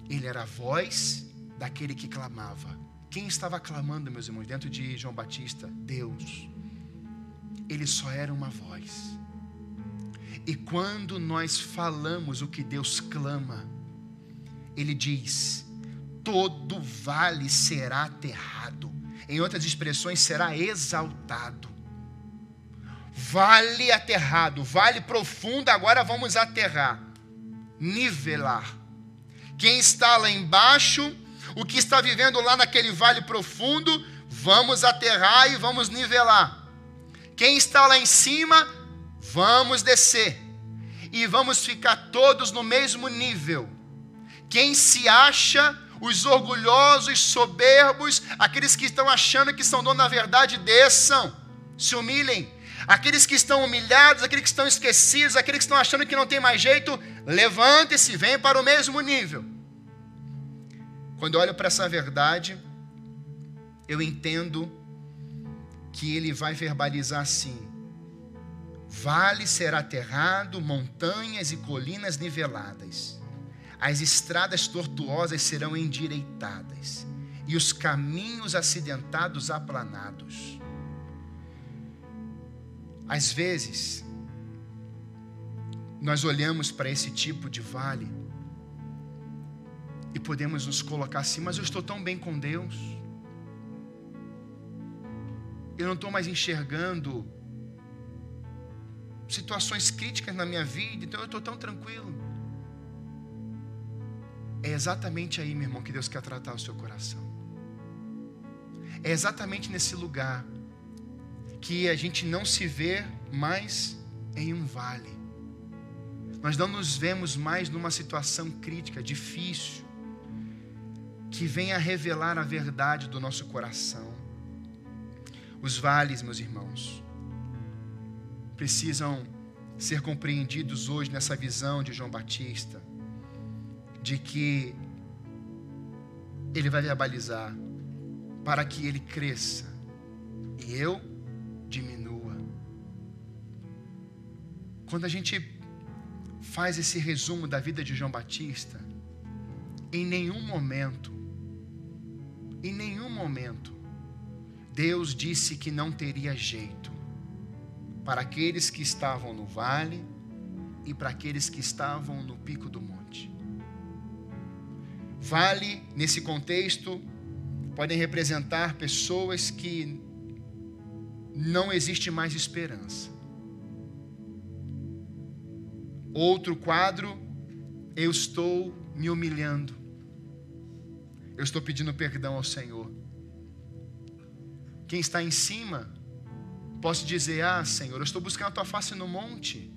Speaker 1: Ele era a voz daquele que clamava. Quem estava clamando, meus irmãos, dentro de João Batista? Deus. Ele só era uma voz. E quando nós falamos o que Deus clama, Ele diz: todo vale será aterrado. Em outras expressões, será exaltado. Vale aterrado, vale profundo, agora vamos aterrar, nivelar. Quem está lá embaixo, o que está vivendo lá naquele vale profundo, vamos aterrar e vamos nivelar. Quem está lá em cima, vamos descer. E vamos ficar todos no mesmo nível. Quem se acha, os orgulhosos, soberbos, aqueles que estão achando que são donos da verdade, desçam, se humilhem Aqueles que estão humilhados, aqueles que estão esquecidos, aqueles que estão achando que não tem mais jeito, levante-se, vem para o mesmo nível. Quando olho para essa verdade, eu entendo que ele vai verbalizar assim: Vale será aterrado, montanhas e colinas niveladas, as estradas tortuosas serão endireitadas, e os caminhos acidentados aplanados. Às vezes, nós olhamos para esse tipo de vale e podemos nos colocar assim, mas eu estou tão bem com Deus, eu não estou mais enxergando situações críticas na minha vida, então eu estou tão tranquilo. É exatamente aí, meu irmão, que Deus quer tratar o seu coração. É exatamente nesse lugar que a gente não se vê mais em um vale. Nós não nos vemos mais numa situação crítica, difícil, que venha revelar a verdade do nosso coração. Os vales, meus irmãos, precisam ser compreendidos hoje nessa visão de João Batista, de que ele vai verbalizar para que ele cresça e eu diminua. Quando a gente faz esse resumo da vida de João Batista, em nenhum momento, em nenhum momento, Deus disse que não teria jeito para aqueles que estavam no vale e para aqueles que estavam no pico do monte. Vale, nesse contexto, podem representar pessoas que não existe mais esperança. Outro quadro, eu estou me humilhando. Eu estou pedindo perdão ao Senhor. Quem está em cima, posso dizer: Ah, Senhor, eu estou buscando a tua face no monte.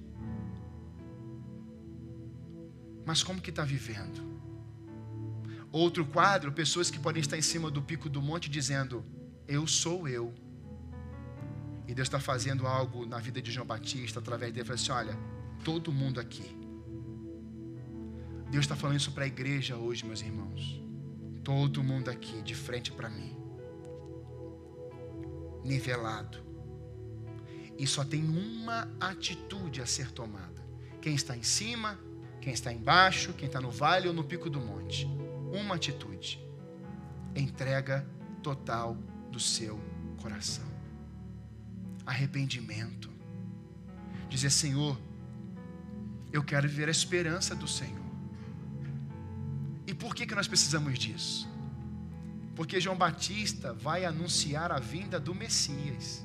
Speaker 1: Mas como que está vivendo? Outro quadro, pessoas que podem estar em cima do pico do monte dizendo: Eu sou eu. E Deus está fazendo algo na vida de João Batista através dele. Ele assim: olha, todo mundo aqui. Deus está falando isso para a igreja hoje, meus irmãos. Todo mundo aqui, de frente para mim. Nivelado. E só tem uma atitude a ser tomada. Quem está em cima, quem está embaixo, quem está no vale ou no pico do monte. Uma atitude. Entrega total do seu coração arrependimento. Dizer, Senhor, eu quero viver a esperança do Senhor. Que, que nós precisamos disso? Porque João Batista vai anunciar a vinda do Messias.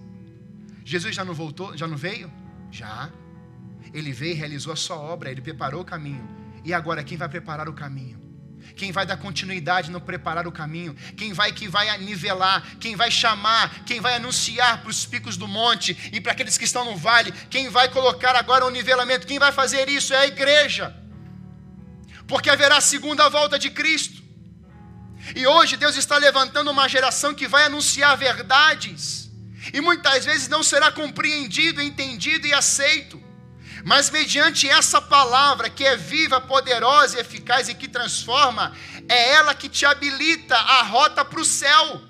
Speaker 1: Jesus já não voltou, já não veio? Já. Ele veio e realizou a sua obra, ele preparou o caminho. E agora quem vai preparar o caminho? Quem vai dar continuidade no preparar o caminho? Quem vai que vai nivelar? Quem vai chamar? Quem vai anunciar para os picos do monte e para aqueles que estão no vale? Quem vai colocar agora o nivelamento? Quem vai fazer isso é a igreja. Porque haverá a segunda volta de Cristo. E hoje Deus está levantando uma geração que vai anunciar verdades. E muitas vezes não será compreendido, entendido e aceito. Mas mediante essa palavra que é viva, poderosa e eficaz e que transforma, é ela que te habilita a rota para o céu.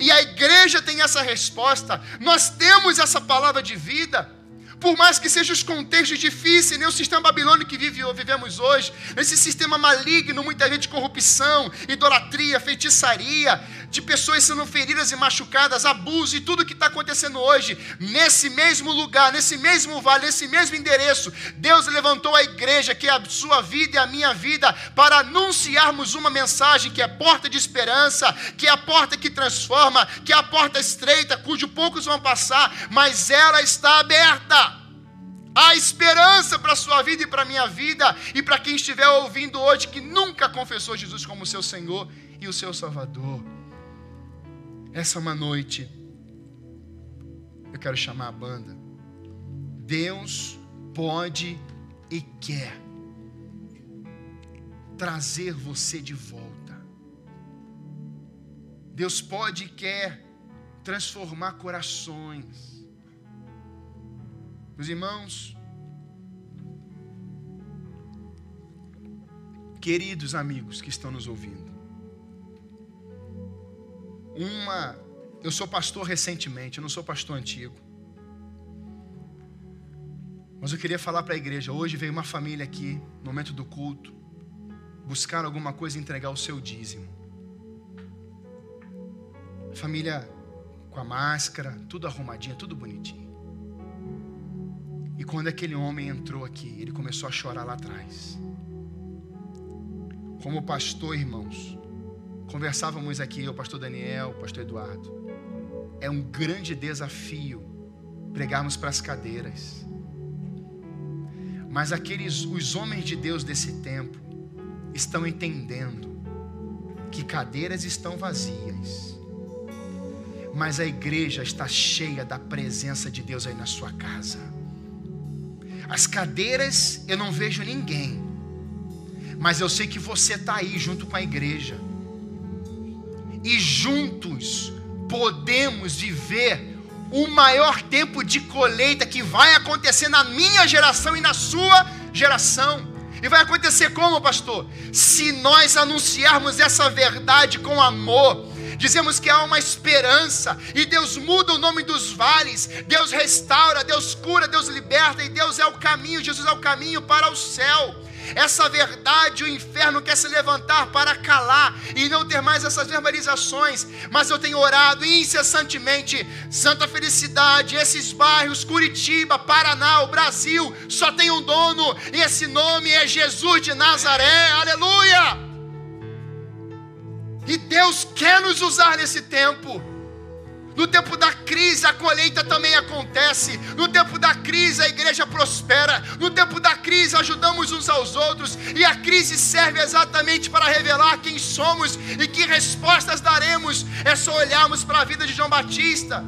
Speaker 1: E a igreja tem essa resposta. Nós temos essa palavra de vida. Por mais que sejam os contextos difíceis, nem o sistema babilônico que vive, vivemos hoje, esse sistema maligno, muita gente corrupção, idolatria, feitiçaria, de pessoas sendo feridas e machucadas, abuso e tudo que está acontecendo hoje, nesse mesmo lugar, nesse mesmo vale, nesse mesmo endereço, Deus levantou a igreja, que é a sua vida e a minha vida, para anunciarmos uma mensagem que é porta de esperança, que é a porta que transforma, que é a porta estreita, cujo poucos vão passar, mas ela está aberta. Há esperança para a sua vida e para a minha vida, e para quem estiver ouvindo hoje que nunca confessou Jesus como seu Senhor e o seu Salvador. Essa é uma noite, eu quero chamar a banda. Deus pode e quer trazer você de volta. Deus pode e quer transformar corações. Meus irmãos, queridos amigos que estão nos ouvindo, uma. Eu sou pastor recentemente, eu não sou pastor antigo. Mas eu queria falar para a igreja. Hoje veio uma família aqui, no momento do culto, buscar alguma coisa e entregar o seu dízimo. Família com a máscara, tudo arrumadinho, tudo bonitinho. E quando aquele homem entrou aqui, ele começou a chorar lá atrás. Como pastor, irmãos, conversávamos aqui, o pastor Daniel, o pastor Eduardo. É um grande desafio pregarmos para as cadeiras. Mas aqueles os homens de Deus desse tempo estão entendendo que cadeiras estão vazias. Mas a igreja está cheia da presença de Deus aí na sua casa. As cadeiras eu não vejo ninguém, mas eu sei que você está aí junto com a igreja, e juntos podemos viver o maior tempo de colheita que vai acontecer na minha geração e na sua geração. E vai acontecer como, pastor? Se nós anunciarmos essa verdade com amor, dizemos que há uma esperança, e Deus muda o nome dos vales, Deus restaura, Deus cura, Deus liberta, e Deus é o caminho, Jesus é o caminho para o céu. Essa verdade o inferno quer se levantar para calar e não ter mais essas verbalizações. Mas eu tenho orado incessantemente. Santa Felicidade, esses bairros, Curitiba, Paraná, o Brasil, só tem um dono, e esse nome é Jesus de Nazaré. Aleluia! E Deus quer nos usar nesse tempo. No tempo da crise, a colheita também acontece. No tempo da crise, a igreja prospera. No tempo da crise, ajudamos uns aos outros. E a crise serve exatamente para revelar quem somos e que respostas daremos. É só olharmos para a vida de João Batista.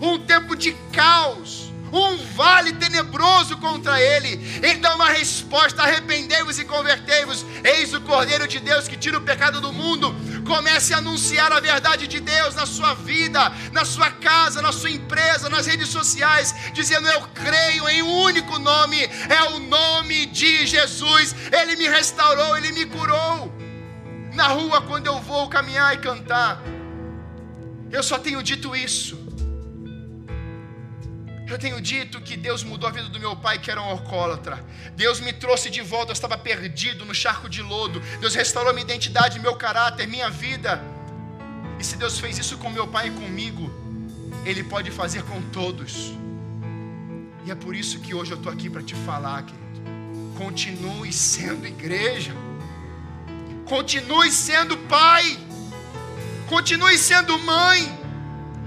Speaker 1: Um tempo de caos um vale tenebroso contra ele. Ele dá uma resposta: arrependei-vos e convertei-vos. Eis o Cordeiro de Deus que tira o pecado do mundo. Comece a anunciar a verdade de Deus na sua vida, na sua casa, na sua empresa, nas redes sociais, dizendo: Eu creio em um único nome, é o nome de Jesus. Ele me restaurou, ele me curou. Na rua, quando eu vou caminhar e cantar, eu só tenho dito isso. Eu tenho dito que Deus mudou a vida do meu pai, que era um alcoólatra. Deus me trouxe de volta, eu estava perdido no charco de lodo. Deus restaurou minha identidade, meu caráter, minha vida. E se Deus fez isso com meu pai e comigo, Ele pode fazer com todos. E é por isso que hoje eu estou aqui para te falar, querido. Continue sendo igreja. Continue sendo pai. Continue sendo mãe.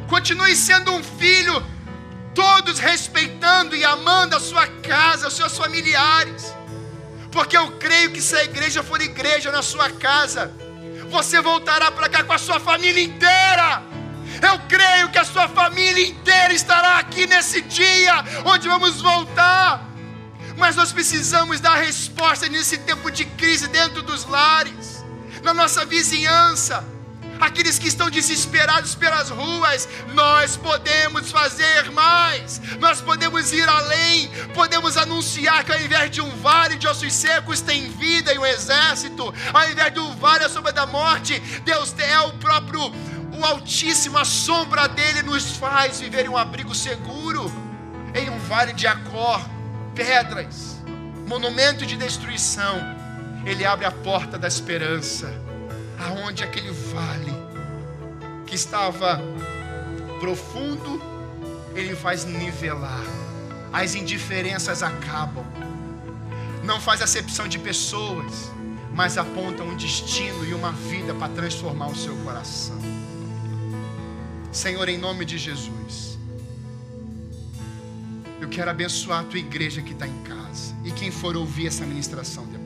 Speaker 1: Continue sendo um filho. Todos respeitando e amando a sua casa, os seus familiares. Porque eu creio que se a igreja for igreja na sua casa, você voltará para cá com a sua família inteira. Eu creio que a sua família inteira estará aqui nesse dia, onde vamos voltar. Mas nós precisamos dar resposta nesse tempo de crise dentro dos lares, na nossa vizinhança aqueles que estão desesperados pelas ruas, nós podemos fazer mais, nós podemos ir além, podemos anunciar que ao invés de um vale de ossos secos tem vida e um exército, ao invés de um vale à sombra da morte, Deus é o próprio, o Altíssimo, a sombra dele nos faz viver em um abrigo seguro, em um vale de acor, pedras, monumento de destruição, ele abre a porta da esperança aonde aquele vale que estava profundo, ele faz nivelar. As indiferenças acabam. Não faz acepção de pessoas, mas aponta um destino e uma vida para transformar o seu coração. Senhor, em nome de Jesus, eu quero abençoar a tua igreja que está em casa e quem for ouvir essa ministração depois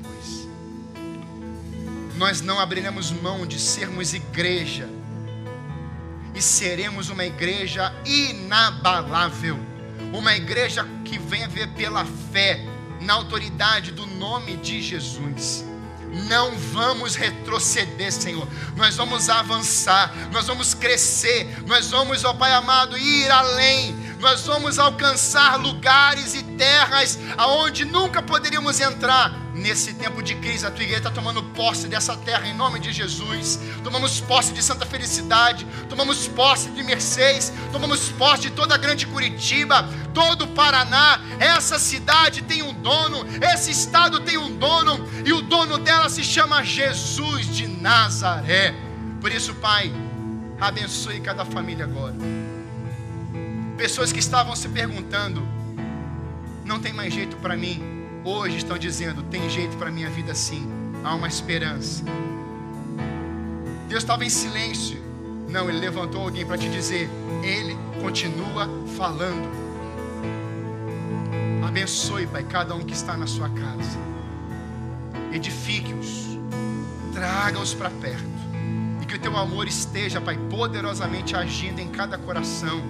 Speaker 1: nós não abriremos mão de sermos igreja e seremos uma igreja inabalável, uma igreja que venha ver pela fé na autoridade do nome de Jesus. Não vamos retroceder, Senhor. Nós vamos avançar, nós vamos crescer, nós vamos, ó Pai amado, ir além. Nós vamos alcançar lugares e terras aonde nunca poderíamos entrar Nesse tempo de crise, a tua igreja está tomando posse dessa terra em nome de Jesus. Tomamos posse de Santa Felicidade, tomamos posse de Mercedes, tomamos posse de toda a grande Curitiba, todo o Paraná. Essa cidade tem um dono, esse estado tem um dono, e o dono dela se chama Jesus de Nazaré. Por isso, Pai, abençoe cada família agora. Pessoas que estavam se perguntando: não tem mais jeito para mim hoje estão dizendo: tem jeito para minha vida sim, há uma esperança. Deus estava em silêncio. Não, Ele levantou alguém para te dizer: Ele continua falando. Abençoe, Pai, cada um que está na sua casa. Edifique-os, traga-os para perto. E que o teu amor esteja, Pai, poderosamente agindo em cada coração,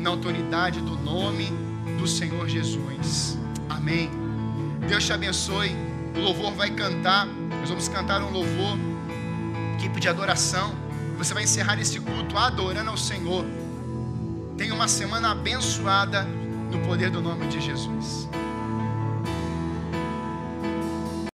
Speaker 1: na autoridade do nome do Senhor Jesus. Amém. Deus te abençoe. O louvor vai cantar. Nós vamos cantar um louvor, equipe de adoração. Você vai encerrar esse culto adorando ao Senhor. Tenha uma semana abençoada no poder do nome de Jesus.